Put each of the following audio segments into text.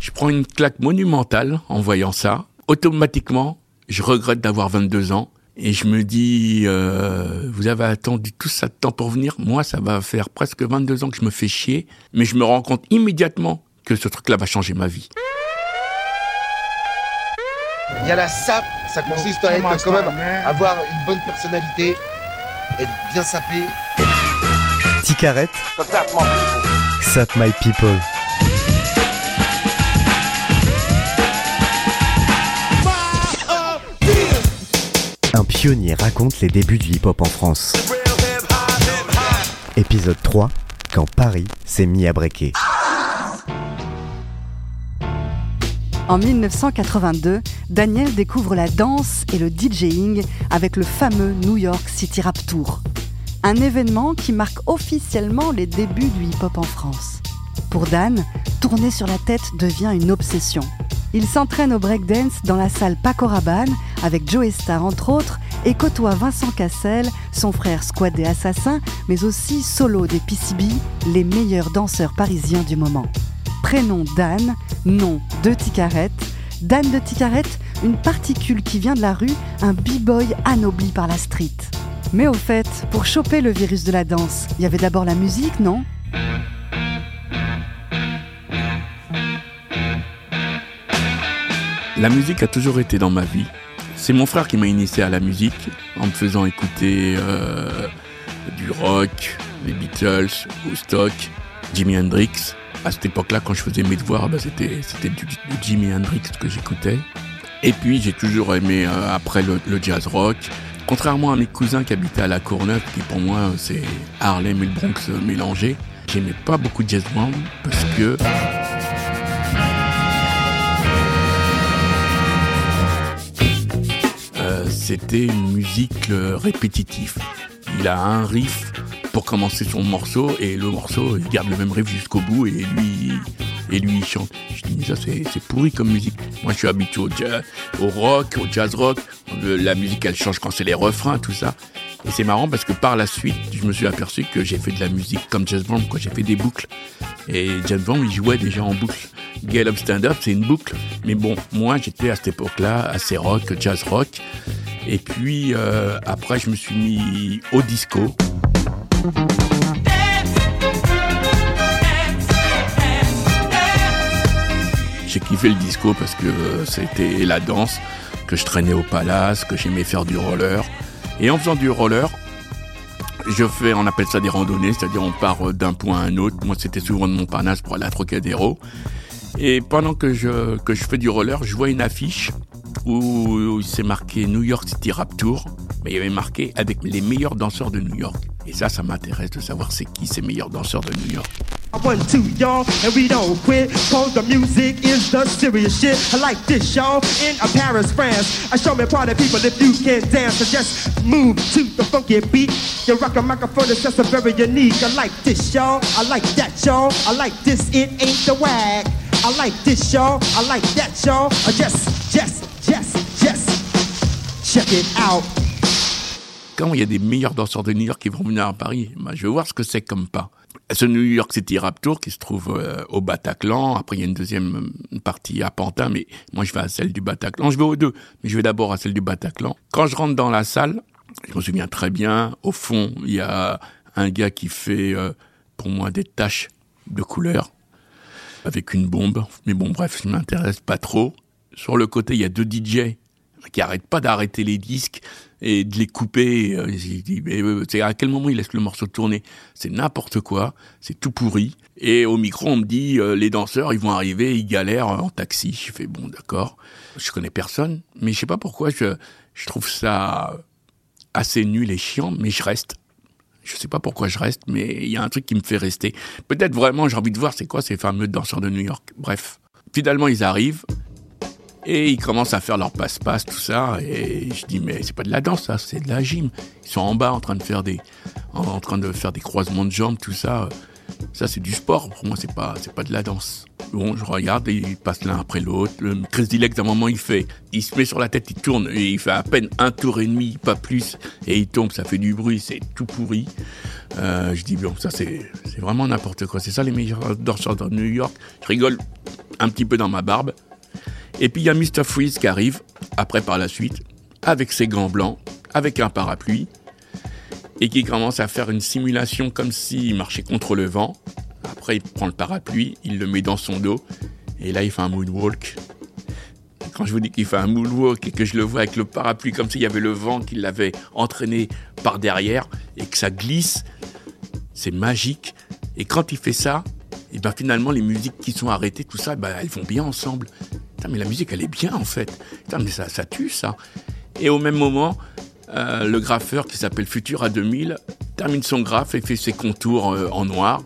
Je prends une claque monumentale en voyant ça. Automatiquement, je regrette d'avoir 22 ans et je me dis, euh, vous avez attendu tout ça de temps pour venir. Moi, ça va faire presque 22 ans que je me fais chier, mais je me rends compte immédiatement que ce truc-là va changer ma vie. Il y a la sape, ça consiste à être quand même, avoir une bonne personnalité, être bien sapé. Ticarette, Sap My People. Un pionnier raconte les débuts du hip-hop en France. Épisode 3, quand Paris s'est mis à breaker. En 1982, Daniel découvre la danse et le DJing avec le fameux New York City Rap Tour. Un événement qui marque officiellement les débuts du hip-hop en France. Pour Dan, tourner sur la tête devient une obsession. Il s'entraîne au breakdance dans la salle Paco Rabanne avec Joe Star entre autres et côtoie Vincent Cassel, son frère Squad et Assassin, mais aussi Solo des PCB, les meilleurs danseurs parisiens du moment. Prénom Dan, nom de Ticarette. Dan de Ticarette, une particule qui vient de la rue, un b-boy anobli par la street. Mais au fait, pour choper le virus de la danse, il y avait d'abord la musique, non? La musique a toujours été dans ma vie. C'est mon frère qui m'a initié à la musique en me faisant écouter euh, du rock, les Beatles, Woodstock, Jimi Hendrix. À cette époque-là, quand je faisais mes devoirs, bah, c'était c'était du, Jimi Hendrix que j'écoutais. Et puis j'ai toujours aimé euh, après le, jazz rock. Contrairement à mes cousins qui habitaient à La Courneuve, qui pour moi c'est Harlem et le Bronx mélangés, j'aimais pas beaucoup de jazz band parce que c'était une musique euh, répétitive. Il a un riff pour commencer son morceau et le morceau il garde le même riff jusqu'au bout et lui et lui il chante. Je dis mais ça c'est pourri comme musique. Moi je suis habitué au jazz, au rock, au jazz rock. Le- la musique elle change quand c'est les refrains tout ça. Et c'est marrant parce que par la suite je me suis aperçu que j'ai fait de la musique comme jazz band quoi. J'ai fait des boucles et jazz band il jouait déjà en boucle. Get Up Stand Up c'est une boucle. Mais bon moi j'étais à cette époque-là assez rock, jazz rock. Et puis euh, après, je me suis mis au disco. J'ai kiffé le disco parce que c'était la danse, que je traînais au palace, que j'aimais faire du roller. Et en faisant du roller, je fais, on appelle ça des randonnées, c'est-à-dire on part d'un point à un autre. Moi, c'était souvent de Montparnasse pour aller à Trocadéro. Et pendant que je, que je fais du roller, je vois une affiche où c'est marqué New York City Rap Tour, mais il y avait marqué avec les meilleurs danseurs de New York. Et ça, ça m'intéresse de savoir c'est qui ces meilleurs danseurs de New York. One, two, y'all, and we don't quit. Cause the music is the serious shit. I like this, y'all, in uh, Paris, France. I show me party people if you can dance. So just move to the funky beat. You rock a microphone, it's just a very unique. I like this, y'all. I like that, y'all. I like this, it ain't the wag. I like this, y'all. I like that, y'all. Just, just, just. Check it out. Quand il y a des meilleurs danseurs de New York qui vont venir à Paris, bah, je veux voir ce que c'est comme pas. Ce New York City Rap Tour qui se trouve euh, au Bataclan. Après, il y a une deuxième partie à Pantin, mais moi, je vais à celle du Bataclan. Je vais aux deux, mais je vais d'abord à celle du Bataclan. Quand je rentre dans la salle, je me souviens très bien, au fond, il y a un gars qui fait, euh, pour moi, des taches de couleur avec une bombe. Mais bon, bref, ça m'intéresse pas trop. Sur le côté, il y a deux DJ qui arrêtent pas d'arrêter les disques et de les couper. Euh, c'est à quel moment il laisse le morceau tourner? C'est n'importe quoi, c'est tout pourri. Et au micro, on me dit, euh, les danseurs, ils vont arriver, ils galèrent en taxi. Je fais, bon, d'accord. Je connais personne, mais je sais pas pourquoi, je, je trouve ça assez nul et chiant, mais je reste. Je sais pas pourquoi je reste, mais il y a un truc qui me fait rester. Peut-être vraiment, j'ai envie de voir c'est quoi ces fameux danseurs de New York. Bref. Finalement, ils arrivent. Et ils commencent à faire leur passe-passe, tout ça. Et je dis, mais c'est pas de la danse, ça, c'est de la gym. Ils sont en bas en train de faire des, en train de faire des croisements de jambes, tout ça. Ça, c'est du sport. Pour moi, c'est pas, c'est pas de la danse. Bon, je regarde et ils passent l'un après l'autre. Le Chris Dilek, d'un moment, il fait, il se met sur la tête, il tourne et il fait à peine un tour et demi, pas plus. Et il tombe, ça fait du bruit, c'est tout pourri. Euh, je dis, bon, ça, c'est, c'est vraiment n'importe quoi. C'est ça les meilleurs danseurs de New York. Je rigole un petit peu dans ma barbe. Et puis, il y a Mr. Freeze qui arrive, après par la suite, avec ses gants blancs, avec un parapluie et qui commence à faire une simulation comme s'il marchait contre le vent. Après, il prend le parapluie, il le met dans son dos, et là, il fait un moonwalk. Quand je vous dis qu'il fait un moonwalk et que je le vois avec le parapluie comme s'il y avait le vent qui l'avait entraîné par derrière et que ça glisse, c'est magique. Et quand il fait ça, et ben finalement les musiques qui sont arrêtées, tout ça, ben elles vont bien ensemble. Mais la musique elle est bien en fait. mais ça, tue ça. Et au même moment, euh, le graffeur qui s'appelle Futura 2000 termine son graphe et fait ses contours euh, en noir.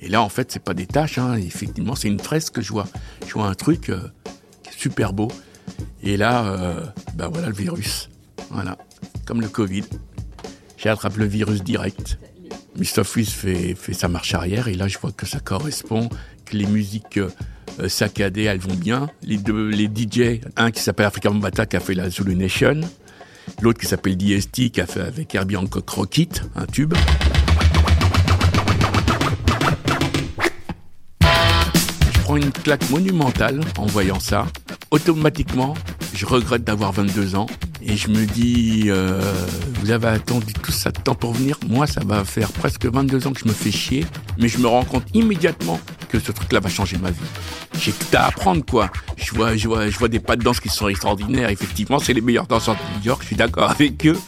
Et là, en fait, c'est pas des taches, hein. effectivement, c'est une fresque que je vois. Je vois un truc euh, super beau. Et là, ben voilà le virus. Voilà, comme le Covid. J'ai attrapé le virus direct. Freeze fait, fait sa marche arrière et là, je vois que ça correspond, les musiques saccadées, elles vont bien. Les deux, les DJ, un qui s'appelle Africa Mbata qui a fait la Zulu Nation, L'autre qui s'appelle DST, qui a fait avec Herbie Hancock un tube. Je prends une claque monumentale en voyant ça. Automatiquement, je regrette d'avoir 22 ans et je me dis, euh, vous avez attendu tout ça de temps pour venir. Moi, ça va faire presque 22 ans que je me fais chier, mais je me rends compte immédiatement que ce truc-là va changer ma vie. J'ai tout à apprendre, quoi. Je vois, je vois, je vois des pas de danse qui sont extraordinaires. Effectivement, c'est les meilleurs danseurs de New York. Je suis d'accord avec eux.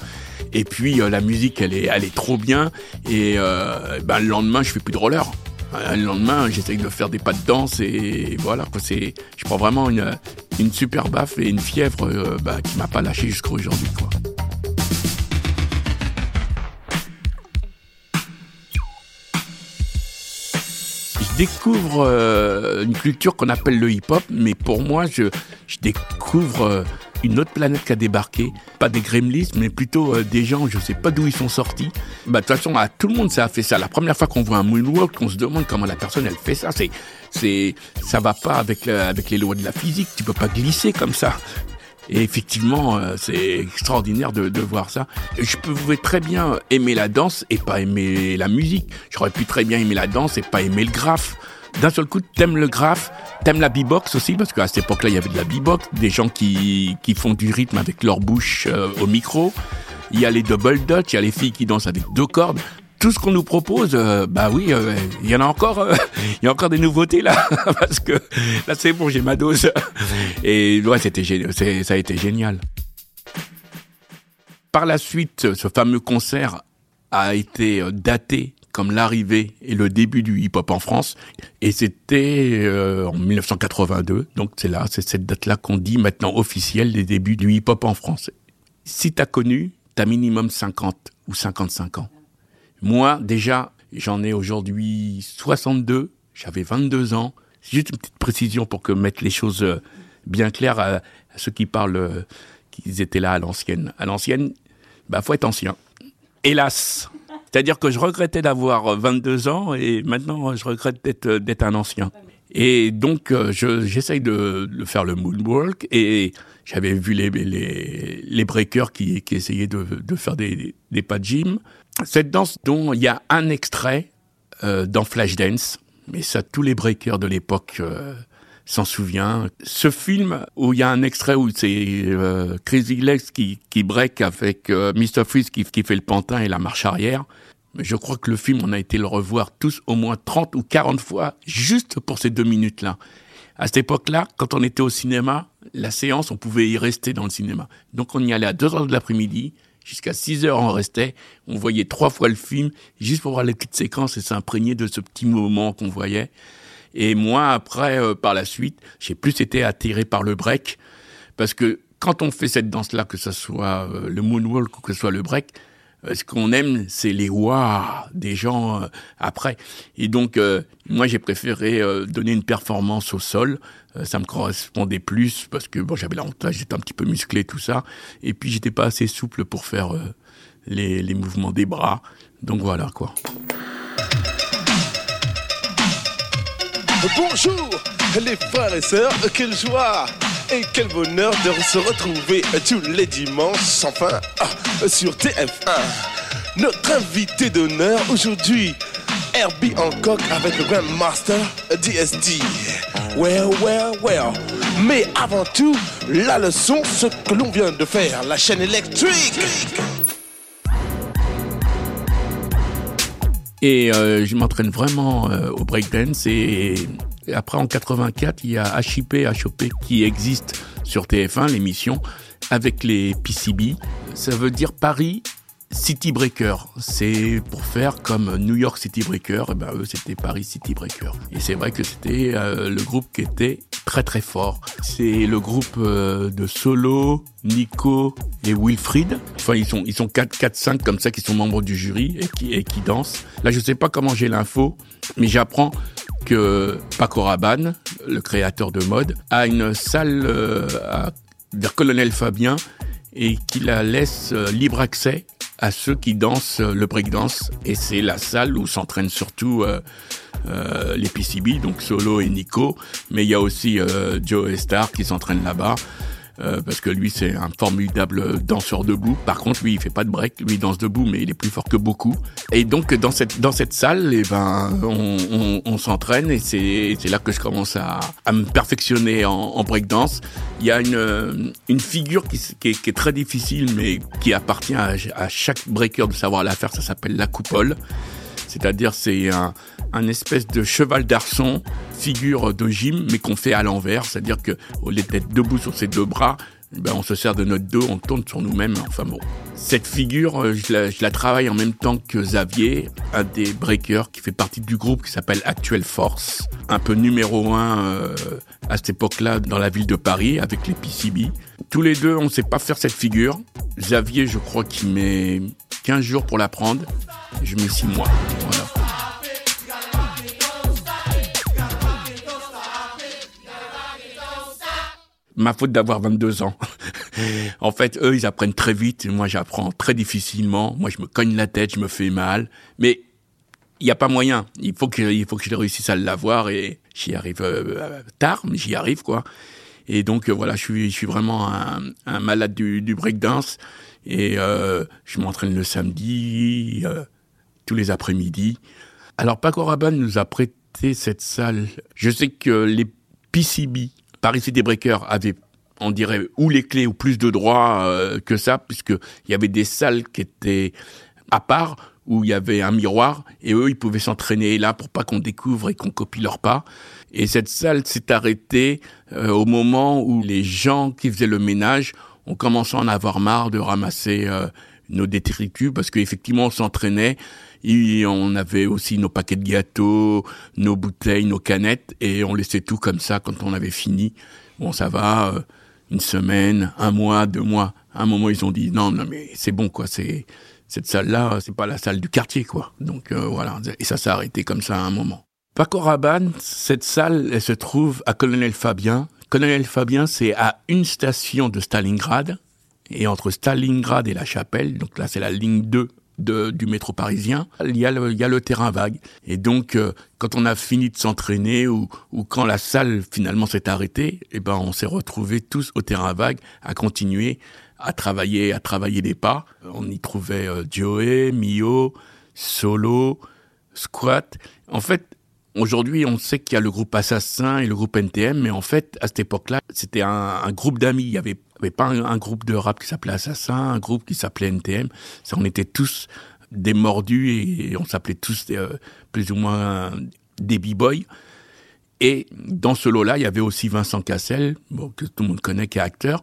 Et puis euh, la musique, elle est, elle est trop bien. Et euh, ben, le lendemain, je fais plus de roller. Euh, le lendemain, j'essaye de faire des pas de danse et voilà. Quoi, je prends vraiment une, une super baffe et une fièvre euh, bah, qui m'a pas lâché jusqu'à aujourd'hui, quoi. découvre euh, une culture qu'on appelle le hip-hop, mais pour moi, je, découvre euh, une autre planète qui a débarqué. Pas des gremlins, mais plutôt euh, des gens, je sais pas d'où ils sont sortis. Bah, de toute façon, tout le monde, ça a fait ça. La première fois qu'on voit un moonwalk, on se demande comment la personne, elle fait ça. C'est, c'est, ça va pas avec, avec les lois de la physique. Tu peux pas glisser comme ça. Et effectivement, euh, c'est extraordinaire de, de, voir ça. Je pouvais très bien aimer la danse et pas aimer la musique. J'aurais pu très bien aimer la danse et pas aimer le graphe. D'un seul coup, t'aimes le graphe, t'aimes la beatbox aussi, parce qu'à cette époque-là, il y avait de la beatbox, des gens qui, qui font du rythme avec leur bouche euh, au micro. Il y a les double dutch, il y a les filles qui dansent avec deux cordes tout ce qu'on nous propose, euh, bah oui, euh, il y en a encore, euh, il y a encore des nouveautés là, parce que là c'est bon, j'ai ma dose. Et ouais, c'était ça a été génial. Par la suite, ce fameux concert a été daté comme l'arrivée et le début du hip-hop en France, et c'était en 1982. Donc c'est là, c'est cette date-là qu'on dit maintenant officielle des débuts du hip-hop en France. Si t'as connu, t'as minimum 50 ou 55 ans. Moi, déjà, j'en ai aujourd'hui 62, j'avais 22 ans. Juste une petite précision pour que mettre les choses euh, bien claires à, ceux qui parlent, euh, qu'ils étaient là à l'ancienne. À l'ancienne, bah, faut être ancien. Hélas. C'est-à-dire que je regrettais d'avoir 22 ans et maintenant je regrette d'être, d'être un ancien. Et donc, euh, je, j'essaye de, faire le moonwalk et j'avais vu les, breakers qui, essayaient de, faire des, pas de gym. Cette danse dont il y a un extrait euh, dans Flashdance, mais ça tous les breakers de l'époque euh, s'en souviennent. Ce film où il y a un extrait où c'est euh, Crazy Legs qui, qui break avec euh, Mr. Freeze qui, qui fait le pantin et la marche arrière. Je crois que le film, on a été le revoir tous au moins 30 ou 40 fois juste pour ces deux minutes-là. À cette époque-là, quand on était au cinéma, la séance, on pouvait y rester dans le cinéma. Donc on y allait à 2 heures de l'après-midi, Jusqu'à 6 heures, on restait. On voyait trois fois le film, juste pour voir les petites séquences et s'imprégner de ce petit moment qu'on voyait. Et moi, après, euh, par la suite, j'ai plus été attiré par le break. Parce que quand on fait cette danse-là, que ce soit euh, le moonwalk ou que ce soit le break, Euh, ce qu'on aime, c'est les waouh des gens après. Et donc, moi, j'ai préféré donner une performance au sol. ça me correspondait plus parce que bon, j'avais l'avantage, j'étais un petit peu musclé, tout ça. Et puis, j'étais pas assez souple pour faire les mouvements des bras. Donc voilà quoi. Bonjour les frères et sœurs, quelle joie et quel bonheur de se retrouver tous les dimanches, enfin, ah, sur TF1. Notre invité d'honneur aujourd'hui, Herbie Hancock avec le Grandmaster DSD. Well, well, well. Mais avant tout, la leçon, ce que l'on vient de faire, la chaîne électrique. Et euh, je m'entraîne vraiment euh, au breakdance et après, en 84, il y a HIP, HOP qui existe sur TF1, l'émission, avec les PCB. Ça veut dire Paris City Breaker, c'est pour faire comme New York City Breaker, et eh ben eux c'était Paris City Breaker. Et c'est vrai que c'était euh, le groupe qui était très très fort. C'est le groupe euh, de Solo, Nico et Wilfried. Enfin ils sont ils sont 4 4 5 comme ça qui sont membres du jury et qui et qui dansent. Là je sais pas comment j'ai l'info, mais j'apprends que Paco Rabanne, le créateur de mode, a une salle euh, vers Colonel Fabien et qu'il la laisse libre accès à ceux qui dansent le breakdance. Et c'est la salle où s'entraînent surtout euh, euh, les PCB, donc Solo et Nico. Mais il y a aussi euh, Joe Star qui s'entraînent là-bas. Euh, parce que lui c'est un formidable danseur debout. Par contre, lui il fait pas de break, lui il danse debout, mais il est plus fort que beaucoup. Et donc dans cette dans cette salle, eh ben on, on, on s'entraîne et c'est c'est là que je commence à, à me perfectionner en, en breakdance. Il y a une une figure qui, qui, est, qui est très difficile, mais qui appartient à, à chaque breaker de savoir la faire. Ça s'appelle la coupole. C'est-à-dire c'est un, un espèce de cheval d'arçon, figure de gym, mais qu'on fait à l'envers. C'est-à-dire que au lieu d'être debout sur ses deux bras, ben on se sert de notre dos, on tourne sur nous-mêmes. Enfin bon, cette figure, euh, je la, travaille en même temps que Xavier, un des breakers qui fait partie du groupe qui s'appelle Actuelle Force, un peu numéro un euh, à cette époque-là dans la ville de Paris avec les PCB. Tous les deux, on ne sait pas faire cette figure. Xavier, je crois qu'il met 15 jours pour l'apprendre. Je mets 6 mois. Voilà. ma faute d'avoir 22 ans. en fait, eux, ils apprennent très vite. Moi, j'apprends très difficilement. Moi, je me cogne la tête, je me fais mal. Mais il n'y a pas moyen. Il faut que, il faut que je réussisse à l'avoir et j'y arrive euh, tard, mais j'y arrive, quoi. Et donc, euh, voilà, je suis, vraiment un, malade du, breakdance. Et euh, je m'entraîne le samedi, euh, tous les après-midi. Alors, Paco Rabanne nous a prêté cette salle. Je sais que les PCB, Paris City Breaker avait on dirait ou les clés ou plus de droits que ça puisque il y avait des salles qui étaient à part où il y avait un miroir et eux ils pouvaient s'entraîner là pour pas qu'on découvre et qu'on copie leurs pas et cette salle s'est arrêtée euh, au moment où les gens qui faisaient le ménage ont commencé à en avoir marre de ramasser euh, nos détritus parce qu'effectivement on s'entraînait et on avait aussi nos paquets de gâteaux, nos bouteilles, nos canettes, et on laissait tout comme ça quand on avait fini. Bon, ça va, euh, une semaine, un mois, deux mois. À un moment, ils ont dit non, non, mais c'est bon, quoi. C'est cette salle-là, c'est pas la salle du quartier, quoi. Donc euh, voilà, et ça s'est arrêté comme ça à un moment. Paco Rabanne, cette salle, elle se trouve à Colonel Fabien. Colonel Fabien, c'est à une station de Stalingrad, et entre Stalingrad et la Chapelle, donc là c'est la ligne 2 de, du métro parisien, il y, a le, terrain vague. Et donc, euh, quand on a fini de s'entraîner ou, ou quand la salle finalement s'est arrêtée, eh ben, on s'est retrouvés tous au terrain vague à continuer à travailler, à travailler les pas. On y trouvait euh, Joey, Mio, Solo, Squat. En fait, Aujourd'hui, on sait qu'il y a le groupe Assassin et le groupe NTM, mais en fait, à cette époque-là, c'était un, groupe d'amis. Il y avait avait pas un, groupe de rap qui s'appelait Assassin, un groupe qui s'appelait NTM. Ça, on était tous des mordus et, on s'appelait tous euh, plus ou moins des b-boys. Et dans ce lot-là, il y avait aussi Vincent Cassel, que tout le monde connaît, qui est acteur,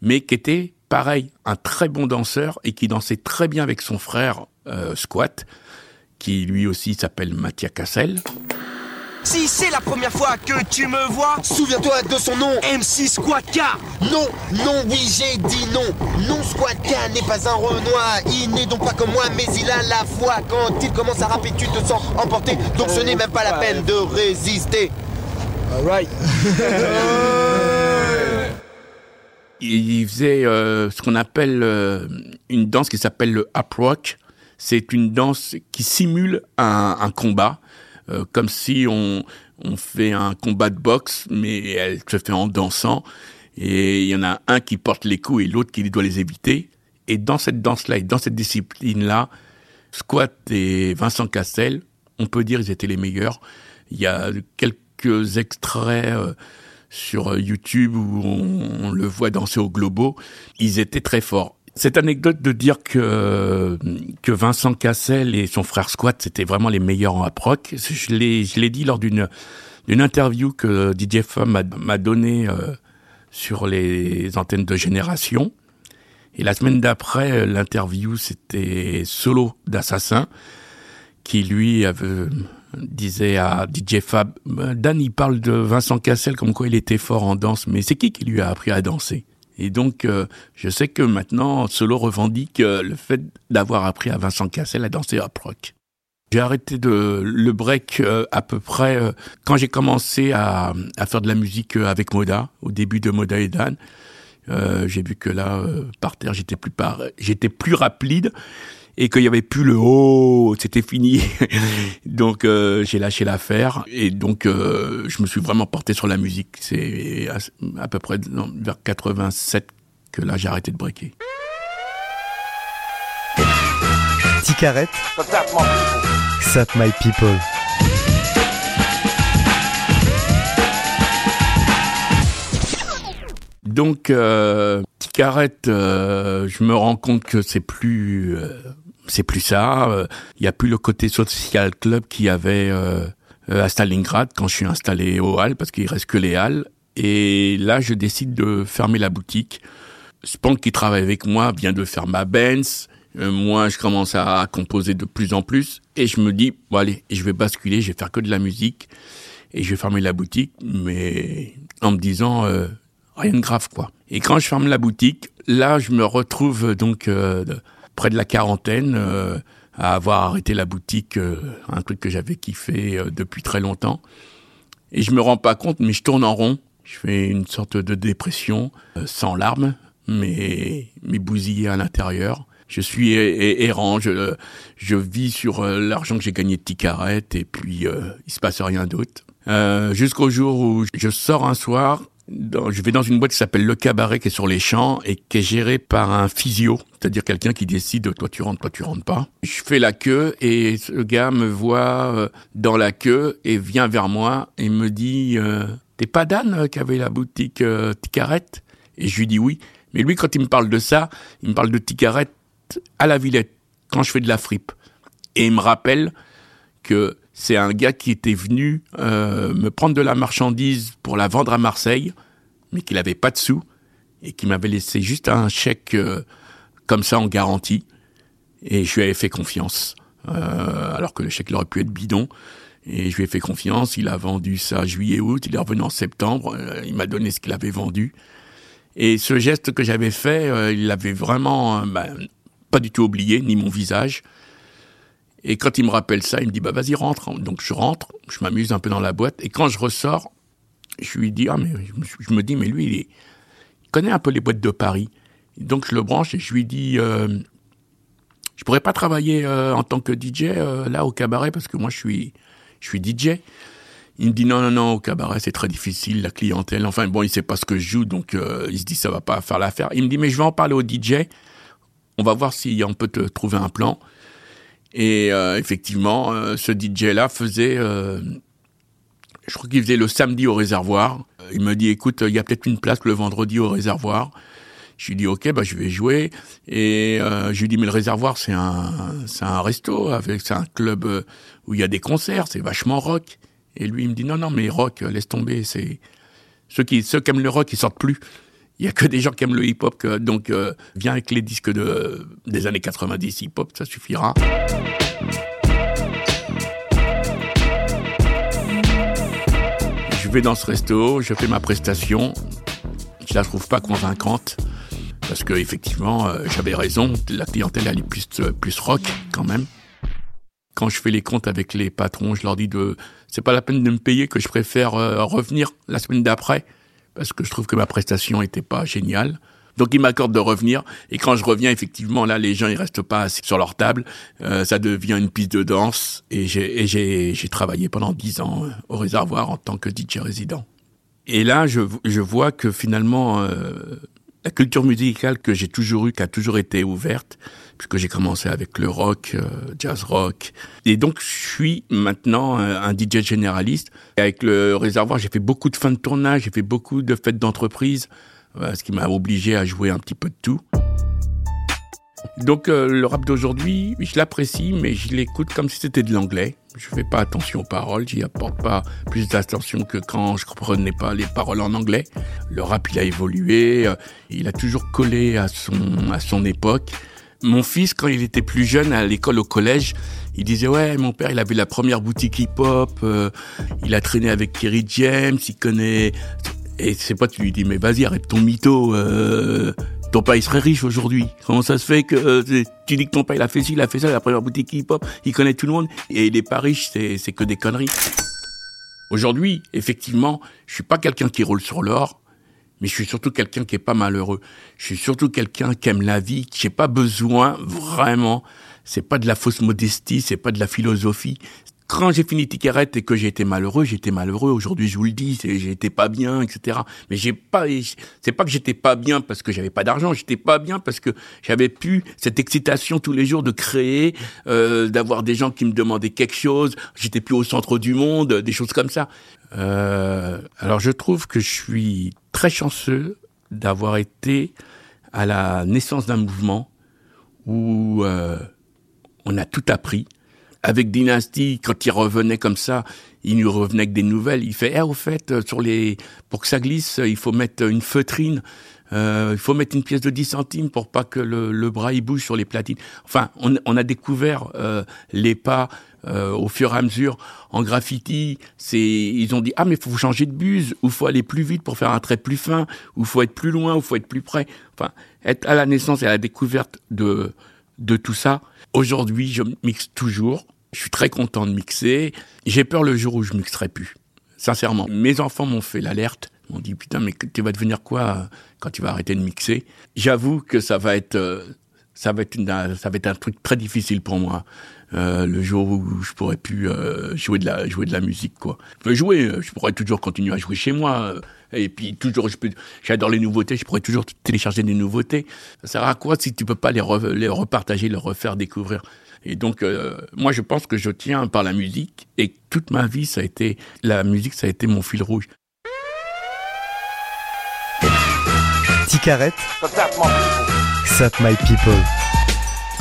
mais qui était pareil, un très bon danseur et qui dansait très bien avec son frère euh, Squat, qui lui aussi s'appelle Mathia Cassel. Si c'est la première fois que tu me vois, Souviens-toi de son nom MC Squad K. Non, non, oui, j'ai dit non. Non, Squad K n'est pas un Renoir. Il n'est donc pas comme moi, mais il a la foi. Quand il commence à rapper, tu te sens emporté. Donc ce n'est même pas la peine de résister. Alright. il faisait euh, ce qu'on appelle euh, une danse qui s'appelle le up rock. C'est une danse qui simule un, combat, euh, comme si on, fait un combat de boxe, mais elle se fait en dansant. Et il y en a un qui porte les coups et l'autre qui doit les éviter. Et dans cette danse-là et dans cette discipline-là, Squat et Vincent Cassel, on peut dire ils étaient les meilleurs. Il y a quelques extraits sur YouTube où on, le voit danser au globo. Ils étaient très forts. Cette anecdote de dire que que Vincent Cassel et son frère Squat c'était vraiment les meilleurs en approc, je l'ai je l'ai dit lors d'une d'une interview que DJ Fum m'a m'a donné euh, sur les antennes de génération. Et la semaine d'après, euh, l'interview c'était Solo d'Assassin qui lui avait, disait à DJ Fab, Ben, Dan il parle de Vincent Cassel comme quoi il était fort en danse, mais c'est qui qui lui a appris à danser? Et donc euh, je sais que maintenant Solo revendique euh, le fait d'avoir appris à Vincent Cassel à danser à rock. J'ai arrêté de le break euh, à peu près euh, quand j'ai commencé à, faire de la musique euh, avec Moda, au début de Moda et Dan. Euh, j'ai vu que là, euh, par terre, j'étais plus j'étais plus rapide et qu'il y avait plus le oh, c'était fini. donc euh, j'ai lâché l'affaire et donc euh, je me suis vraiment porté sur la musique. C'est à, à peu près non, vers 87 que là j'ai arrêté de breaker. Ticaret, Sap My People. Donc, euh, Ticaret, euh, je me rends compte que c'est plus, euh, c'est plus ça. Euh, Il y a plus le côté social club qu'il y avait euh, euh, à Stalingrad quand je suis installé aux Halles, parce qu'il reste que les Halles. Et là, je décide de fermer la boutique. Spank qui travaille avec moi vient de faire ma Benz. Euh, moi, je commence à, composer de plus en plus et je me dis, bon allez, je vais basculer, je vais faire que de la musique et je vais fermer la boutique, mais en me disant euh, rien de grave quoi. Et quand je ferme la boutique, là, je me retrouve euh, donc euh, près de la quarantaine euh, à avoir arrêté la boutique, euh, un truc que j'avais kiffé euh, depuis très longtemps. Et je me rends pas compte, mais je tourne en rond. Je fais une sorte de dépression, euh, sans larmes, mais, mais bousillé à l'intérieur. Je suis er- er- errant, je, je vis sur euh, l'argent que j'ai gagné de Ticaret et puis euh, il se passe rien d'autre. Jusqu'au jour où je sors un soir, je vais dans une boîte qui s'appelle Le Cabaret qui est sur les champs et qui est gérée par un physio, c'est-à-dire quelqu'un qui décide toi tu rentres, toi tu rentres pas. Je fais la queue et ce gars me voit euh, dans la queue et vient vers moi et me dit euh, T'es pas Dan euh, qui avait la boutique euh, Ticaret Et je lui dis oui. Mais lui, quand il me parle de ça, il me parle de Ticaret à la Villette, quand je fais de la fripe. Et il me rappelle que c'est un gars qui était venu euh, me prendre de la marchandise pour la vendre à Marseille, mais qu'il n'avait pas de sous, et qui m'avait laissé juste un chèque euh, comme ça en garantie. Et je lui avais fait confiance, euh, alors que le chèque aurait pu être bidon. Et je lui ai fait confiance, il a vendu ça juillet-août, il est revenu en septembre, il m'a donné ce qu'il avait vendu. Et ce geste que j'avais fait, il l'avait vraiment ben, pas du tout oublié, ni mon visage. Et quand il me rappelle ça, il me dit bah vas-y rentre. Donc je rentre, je m'amuse un peu dans la boîte. Et quand je ressors, je lui dis ah mais je me, dis mais lui il connaît un peu les boîtes de Paris. Donc je le branche et je lui dis euh, je pourrais pas travailler euh, en tant que DJ euh, là au cabaret parce que moi je suis je suis DJ. Il me dit non non non au cabaret c'est très difficile la clientèle. Enfin bon il sait pas ce que je joue donc euh, il se dit ça va pas faire l'affaire. Il me dit mais je vais en parler au DJ. On va voir si on peut te trouver un plan. Et euh, effectivement, euh, ce DJ-là faisait, euh, je crois qu'il faisait le samedi au réservoir. Il me dit, écoute, il y a peut-être une place le vendredi au réservoir. Je lui dis, ok, bah je vais jouer. Et euh, je lui dis, mais le réservoir, c'est un, c'est un resto, c'est un club où il y a des concerts, c'est vachement rock. Et lui, il me dit, non, non, mais rock, laisse tomber, c'est ceux qui, ceux qui aiment le rock, ils sortent plus. Il y a que des gens qui aiment le hip-hop, donc euh, viens avec les disques de, des années 90 hip-hop, ça suffira. vais dans ce resto, je fais ma prestation, je la trouve pas convaincante parce que effectivement euh, j'avais raison, la clientèle elle est plus plus rock quand même. Quand je fais les comptes avec les patrons, je leur dis de c'est pas la peine de me payer que je préfère euh, revenir la semaine d'après parce que je trouve que ma prestation était pas géniale. Donc ils m'accordent de revenir et quand je reviens effectivement là les gens ils restent pas assis sur leur table, euh, ça devient une piste de danse et j'ai travaillé pendant dix ans euh, au réservoir en tant que DJ résident. Et là je je vois que finalement euh, la culture musicale que j'ai toujours eue, qui a toujours été ouverte, puisque j'ai commencé avec le rock, euh, jazz rock. Et donc, je suis maintenant euh, un DJ généraliste. Avec le réservoir, j'ai fait beaucoup de fins de tournage, j'ai fait beaucoup de fêtes d'entreprise, euh, ce qui m'a obligé à jouer un petit peu de tout. Donc le rap d'aujourd'hui, je l'apprécie, mais je l'écoute comme si c'était de l'anglais. Je fais pas attention aux paroles, j'y apporte pas plus d'attention que quand je comprenais pas les paroles en anglais. Le rap, il a évolué, il a toujours collé à son à son époque. Mon fils, quand il était plus jeune, à l'école, au collège, il disait ouais, mon père, il avait la première boutique hip-hop, euh, il a traîné avec Kerry James, il connaît. Et c'est pas tu lui dis mais vas-y arrête ton mytho. Euh, ton père il serait riche aujourd'hui. Comment ça se fait que euh, tu dis que ton père il a fait ci, il a fait ça, la première boutique hip-hop, il connaît tout le monde et il est pas riche, c'est que des conneries. Aujourd'hui, effectivement, je suis pas quelqu'un qui roule sur l'or, mais je suis surtout quelqu'un qui est pas malheureux. Je suis surtout quelqu'un qui aime la vie, qui j'ai pas besoin vraiment. C'est pas de la fausse modestie, c'est pas de la philosophie. Quand j'ai fini Ticaret et que j'ai été malheureux, j'étais malheureux. Aujourd'hui, je vous le dis, j'étais pas bien, etc. Mais j'ai pas, c'est pas que j'étais pas bien parce que j'avais pas d'argent. J'étais pas bien parce que j'avais plus cette excitation tous les jours de créer, euh, d'avoir des gens qui me demandaient quelque chose. J'étais plus au centre du monde, des choses comme ça. Euh, alors je trouve que je suis très chanceux d'avoir été à la naissance d'un mouvement où euh, on a tout appris. Avec Dynasty, quand il revenait comme ça, il nous revenait avec des nouvelles. Il fait, eh, au fait, euh, sur les, pour que ça glisse, il faut mettre une feutrine. Euh, il faut mettre une pièce de 10 centimes pour pas que le, le bras il bouge sur les platines. Enfin, on, on a découvert euh, les pas euh, au fur et à mesure en graffiti. C'est, ils ont dit ah mais faut changer de buse ou faut aller plus vite pour faire un trait plus fin ou faut être plus loin ou faut être plus près. Enfin, être à la naissance et à la découverte de de tout ça. Aujourd'hui, je mixe toujours. Je suis très content de mixer. J'ai peur le jour où je mixerai plus. Sincèrement, mes enfants m'ont fait l'alerte. M'ont dit putain mais tu vas devenir quoi euh, quand tu vas arrêter de mixer? J'avoue que ça va être euh, ça va être ça va être un truc très difficile pour moi. Euh, le jour où je pourrais plus euh, jouer de la jouer de la musique quoi. Je peux jouer, euh, je pourrais toujours continuer à jouer chez moi. et puis toujours, je peux, j'adore les nouveautés, je pourrais toujours télécharger des nouveautés. Ça sert à quoi si tu peux pas les, re- les repartager, les refaire découvrir? Et donc, euh, moi, je pense que je tiens par la musique et toute ma vie, ça a été la musique, ça a été mon fil rouge. Ticarette, Sap My People.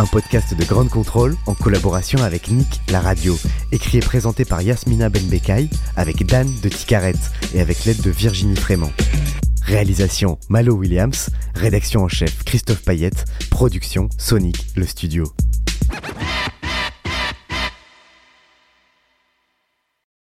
Un podcast de grande contrôle en collaboration avec Nick La Radio. Écrit et présenté par Yasmina Benbekai avec Dan de Ticarette et avec l'aide de Virginie Frément. Réalisation Malo Williams. Rédaction en chef Christophe Payette. Production Sonic, le studio.